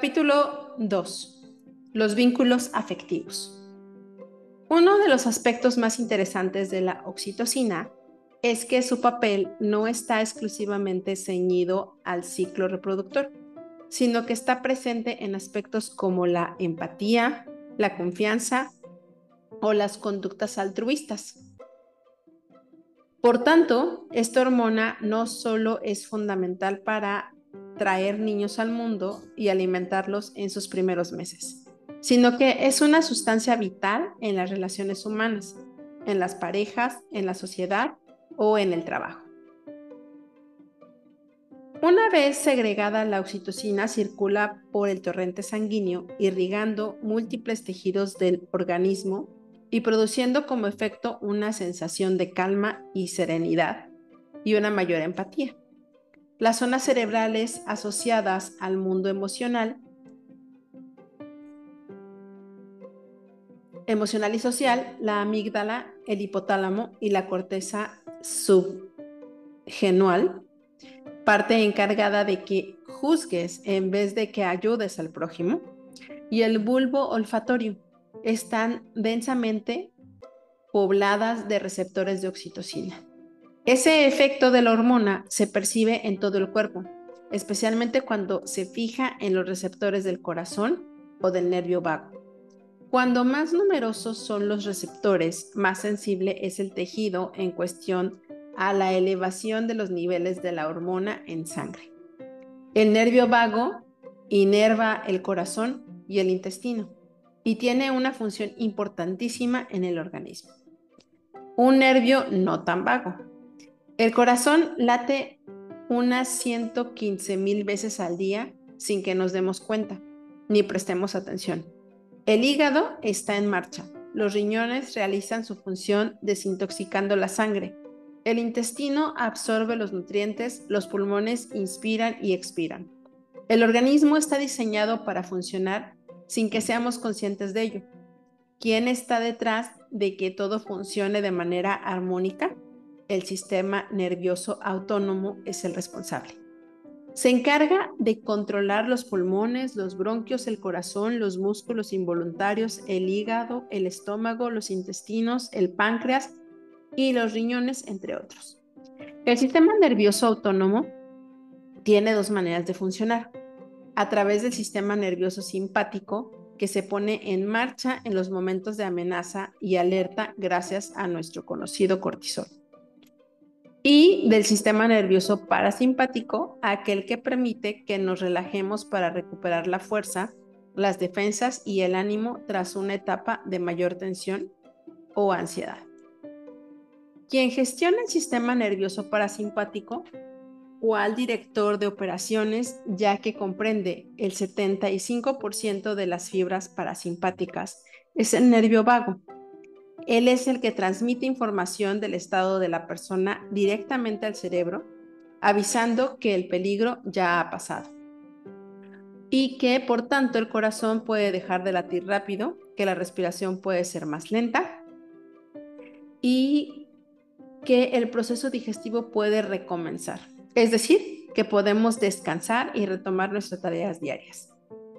Capítulo 2. Los vínculos afectivos. Uno de los aspectos más interesantes de la oxitocina es que su papel no está exclusivamente ceñido al ciclo reproductor, sino que está presente en aspectos como la empatía, la confianza o las conductas altruistas. Por tanto, esta hormona no solo es fundamental para traer niños al mundo y alimentarlos en sus primeros meses, sino que es una sustancia vital en las relaciones humanas, en las parejas, en la sociedad o en el trabajo. Una vez segregada la oxitocina circula por el torrente sanguíneo irrigando múltiples tejidos del organismo y produciendo como efecto una sensación de calma y serenidad y una mayor empatía. Las zonas cerebrales asociadas al mundo emocional, emocional y social, la amígdala, el hipotálamo y la corteza subgenual, parte encargada de que juzgues en vez de que ayudes al prójimo, y el bulbo olfatorio, están densamente pobladas de receptores de oxitocina. Ese efecto de la hormona se percibe en todo el cuerpo, especialmente cuando se fija en los receptores del corazón o del nervio vago. Cuando más numerosos son los receptores, más sensible es el tejido en cuestión a la elevación de los niveles de la hormona en sangre. El nervio vago inerva el corazón y el intestino y tiene una función importantísima en el organismo. Un nervio no tan vago, el corazón late unas 115 mil veces al día sin que nos demos cuenta ni prestemos atención. El hígado está en marcha. Los riñones realizan su función desintoxicando la sangre. El intestino absorbe los nutrientes, los pulmones inspiran y expiran. El organismo está diseñado para funcionar sin que seamos conscientes de ello. ¿Quién está detrás de que todo funcione de manera armónica? El sistema nervioso autónomo es el responsable. Se encarga de controlar los pulmones, los bronquios, el corazón, los músculos involuntarios, el hígado, el estómago, los intestinos, el páncreas y los riñones, entre otros. El sistema nervioso autónomo tiene dos maneras de funcionar. A través del sistema nervioso simpático, que se pone en marcha en los momentos de amenaza y alerta gracias a nuestro conocido cortisol y del sistema nervioso parasimpático, aquel que permite que nos relajemos para recuperar la fuerza, las defensas y el ánimo tras una etapa de mayor tensión o ansiedad. Quien gestiona el sistema nervioso parasimpático o al director de operaciones, ya que comprende el 75% de las fibras parasimpáticas, es el nervio vago, él es el que transmite información del estado de la persona directamente al cerebro, avisando que el peligro ya ha pasado. Y que por tanto el corazón puede dejar de latir rápido, que la respiración puede ser más lenta y que el proceso digestivo puede recomenzar. Es decir, que podemos descansar y retomar nuestras tareas diarias.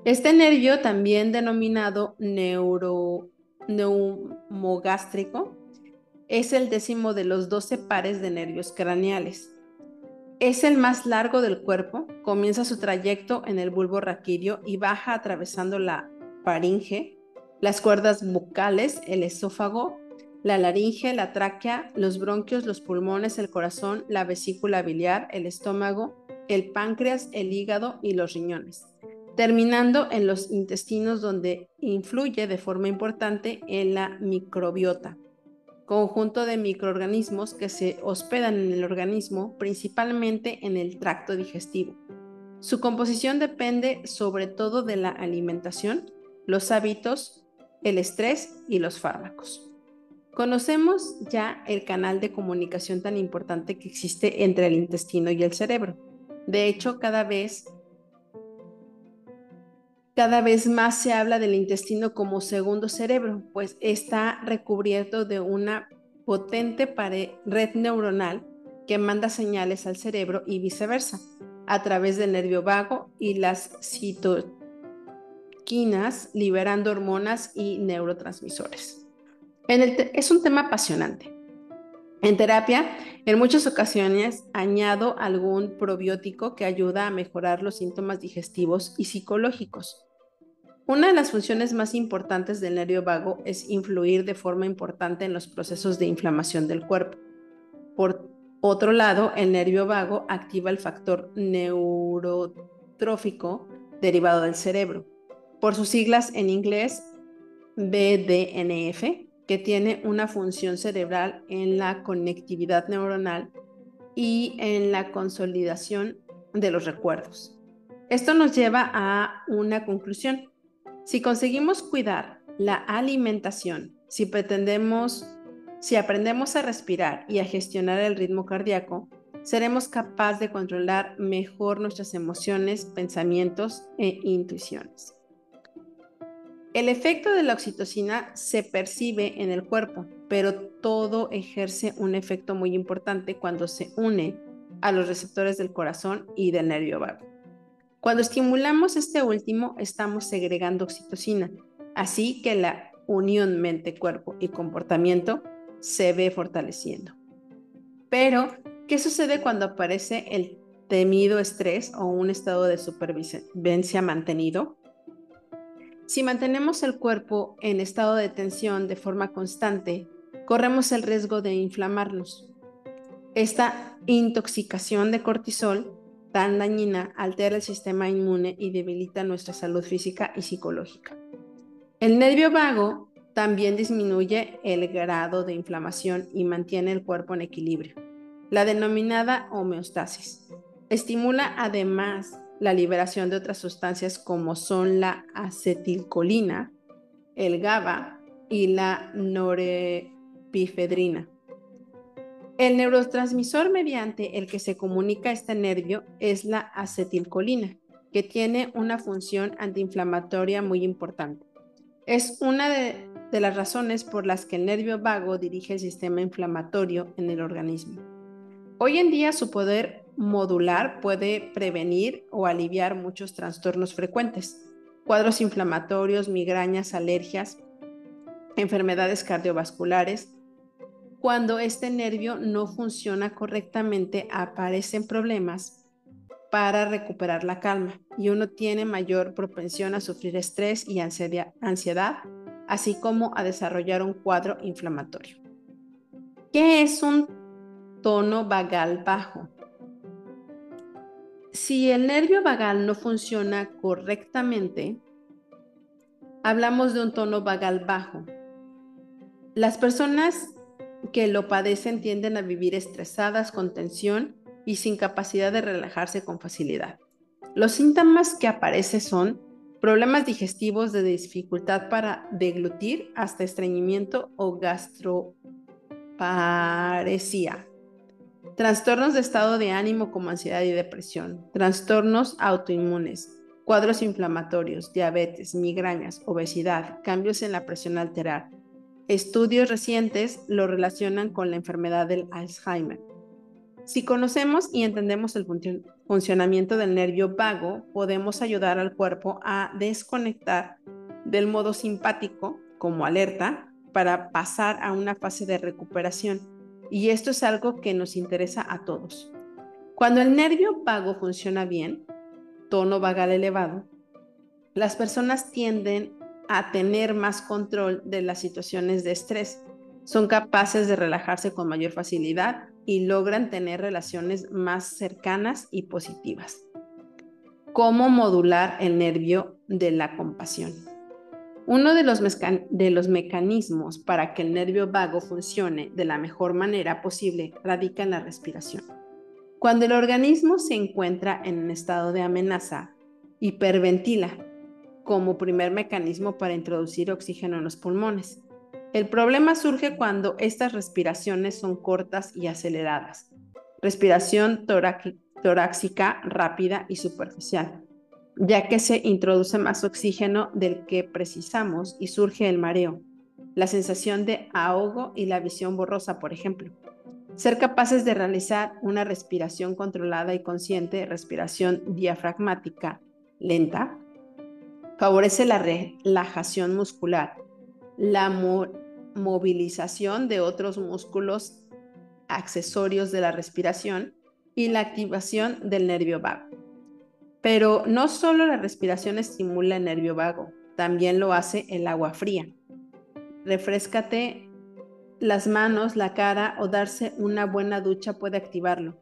Este nervio, también denominado neuro neumogástrico es el décimo de los 12 pares de nervios craneales. Es el más largo del cuerpo, comienza su trayecto en el bulbo raquídeo y baja atravesando la faringe, las cuerdas bucales, el esófago, la laringe, la tráquea, los bronquios, los pulmones, el corazón, la vesícula biliar, el estómago, el páncreas, el hígado y los riñones terminando en los intestinos donde influye de forma importante en la microbiota, conjunto de microorganismos que se hospedan en el organismo, principalmente en el tracto digestivo. Su composición depende sobre todo de la alimentación, los hábitos, el estrés y los fármacos. Conocemos ya el canal de comunicación tan importante que existe entre el intestino y el cerebro. De hecho, cada vez cada vez más se habla del intestino como segundo cerebro, pues está recubierto de una potente red neuronal que manda señales al cerebro y viceversa, a través del nervio vago y las citoquinas, liberando hormonas y neurotransmisores. es un tema apasionante. En terapia, en muchas ocasiones añado algún probiótico que ayuda a mejorar los síntomas digestivos y psicológicos. Una de las funciones más importantes del nervio vago es influir de forma importante en los procesos de inflamación del cuerpo. Por otro lado, el nervio vago activa el factor neurotrófico derivado del cerebro, por sus siglas en inglés BDNF, que tiene una función cerebral en la conectividad neuronal y en la consolidación de los recuerdos. Esto nos lleva a una conclusión. Si conseguimos cuidar la alimentación, si pretendemos, si aprendemos a respirar y a gestionar el ritmo cardíaco, seremos capaces de controlar mejor nuestras emociones, pensamientos e intuiciones. El efecto de la oxitocina se percibe en el cuerpo, pero todo ejerce un efecto muy importante cuando se une a los receptores del corazón y del nervio vago. Cuando estimulamos este último, estamos segregando oxitocina, así que la unión mente, cuerpo y comportamiento se ve fortaleciendo. Pero, ¿qué sucede cuando aparece el temido estrés o un estado de supervivencia mantenido? Si mantenemos el cuerpo en estado de tensión de forma constante, corremos el riesgo de inflamarnos. Esta intoxicación de cortisol tan dañina altera el sistema inmune y debilita nuestra salud física y psicológica. El nervio vago también disminuye el grado de inflamación y mantiene el cuerpo en equilibrio, la denominada homeostasis. Estimula además la liberación de otras sustancias como son la acetilcolina, el GABA y la norepinefrina. El neurotransmisor mediante el que se comunica este nervio es la acetilcolina, que tiene una función antiinflamatoria muy importante. Es una de, de las razones por las que el nervio vago dirige el sistema inflamatorio en el organismo. Hoy en día su poder modular puede prevenir o aliviar muchos trastornos frecuentes, cuadros inflamatorios, migrañas, alergias, enfermedades cardiovasculares. Cuando este nervio no funciona correctamente, aparecen problemas para recuperar la calma y uno tiene mayor propensión a sufrir estrés y ansiedad, así como a desarrollar un cuadro inflamatorio. ¿Qué es un tono vagal bajo? si el nervio vagal no funciona correctamente, hablamos de un tono vagal bajo. Las personas que lo padecen tienden a vivir estresadas, con tensión y sin capacidad de relajarse con facilidad. Los síntomas que aparecen son problemas digestivos de dificultad para deglutir hasta estreñimiento o gastroparesía. Trastornos de estado de ánimo como ansiedad y depresión, trastornos autoinmunes, cuadros inflamatorios, diabetes, migrañas, obesidad, cambios en la presión alterar. Estudios recientes lo relacionan con la enfermedad del Alzheimer. Si conocemos y entendemos el funcionamiento del nervio vago, podemos ayudar al cuerpo a desconectar del modo simpático, como alerta, para pasar a una fase de recuperación y esto es algo que nos interesa a todos. Cuando el nervio vago funciona bien, tono vagal elevado, las personas tienden a tener más control de las situaciones de estrés. Son capaces de relajarse con mayor facilidad y logran tener relaciones más cercanas y positivas. ¿Cómo modular el nervio de la compasión? Uno de los, mecanismos para que el nervio vago funcione de la mejor manera posible radica en la respiración. Cuando el organismo se encuentra en un estado de amenaza, hiperventila como primer mecanismo para introducir oxígeno en los pulmones. El problema surge cuando estas respiraciones son cortas y aceleradas. Respiración torácica rápida y superficial ya que se introduce más oxígeno del que precisamos y surge el mareo, la sensación de ahogo y la visión borrosa, por ejemplo. Ser capaces de realizar una respiración controlada y consciente, respiración diafragmática lenta, Favorece la relajación muscular, la movilización de otros músculos accesorios de la respiración y la activación del nervio vago. Pero no solo la respiración estimula el nervio vago, también lo hace el agua fría. Refrescate las manos, la cara o darse una buena ducha puede activarlo.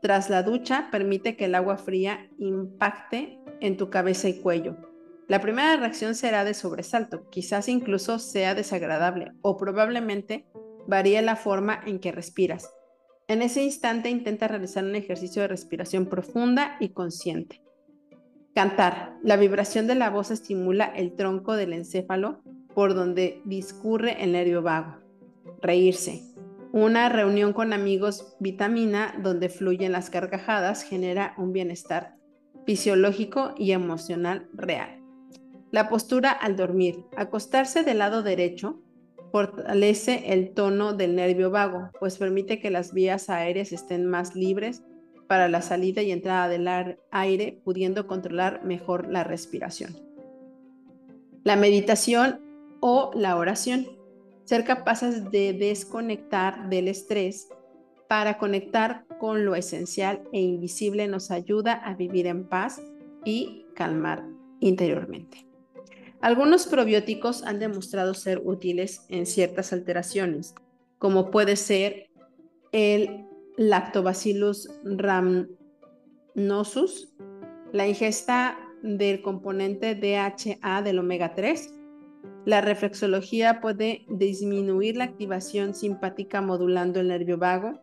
Tras la ducha, permite que el agua fría impacte en tu cabeza y cuello. La primera reacción será de sobresalto, quizás incluso sea desagradable o probablemente varíe la forma en que respiras. En ese instante intenta realizar un ejercicio de respiración profunda y consciente. Cantar. La vibración de la voz estimula el tronco del encéfalo por donde discurre el nervio vago. Reírse. Una reunión con amigos vitamina donde fluyen las carcajadas genera un bienestar fisiológico y emocional real. La postura al dormir. Acostarse del lado derecho fortalece el tono del nervio vago, pues permite que las vías aéreas estén más libres para la salida y entrada del aire, pudiendo controlar mejor la respiración. La meditación o la oración. Ser capaces de desconectar del estrés para conectar con lo esencial e invisible nos ayuda a vivir en paz y calmar interiormente. Algunos probióticos han demostrado ser útiles en ciertas alteraciones, como puede ser el Lactobacillus rhamnosus, la ingesta del componente DHA del omega 3. La reflexología puede disminuir la activación simpática modulando el nervio vago.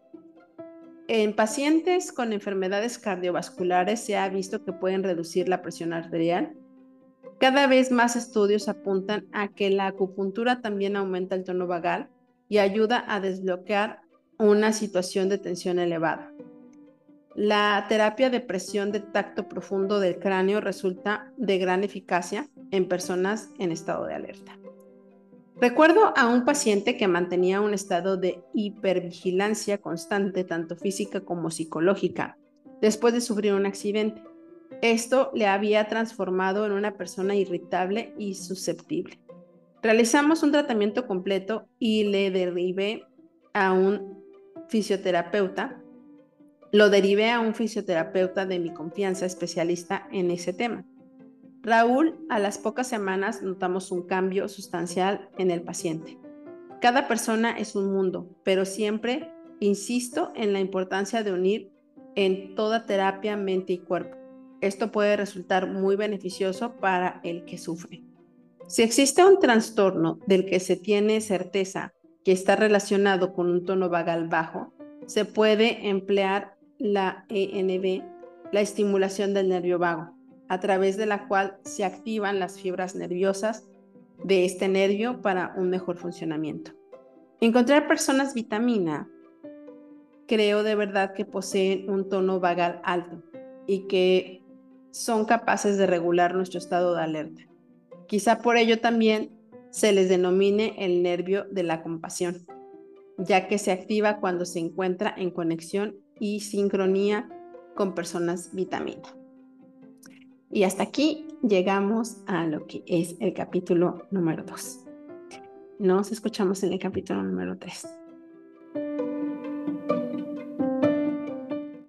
En pacientes con enfermedades cardiovasculares se ha visto que pueden reducir la presión arterial cada vez más estudios apuntan a que la acupuntura también aumenta el tono vagal y ayuda a desbloquear una situación de tensión elevada. La terapia de presión de tacto profundo del cráneo resulta de gran eficacia en personas en estado de alerta. Recuerdo a un paciente que mantenía un estado de hipervigilancia constante, tanto física como psicológica, después de sufrir un accidente. Esto le había transformado en una persona irritable y susceptible. Realizamos un tratamiento completo y le derivé a un fisioterapeuta. Lo derivé a un fisioterapeuta de mi confianza, especialista en ese tema. Raúl, a las pocas semanas notamos un cambio sustancial en el paciente. Cada persona es un mundo, pero siempre insisto en la importancia de unir en toda terapia mente y cuerpo esto puede resultar muy beneficioso para el que sufre. Si existe un trastorno del que se tiene certeza que está relacionado con un tono vagal bajo, se puede emplear la ENB, la estimulación del nervio vago, a través de la cual se activan las fibras nerviosas de este nervio para un mejor funcionamiento. Encontrar personas vitamina creo de verdad que poseen un tono vagal alto y que son capaces de regular nuestro estado de alerta. Quizá por ello también se les denomine el nervio de la compasión, ya que se activa cuando se encuentra en conexión y sincronía con personas vitamina. Y hasta aquí llegamos a lo que es el capítulo número 2. Nos escuchamos en el capítulo número 3.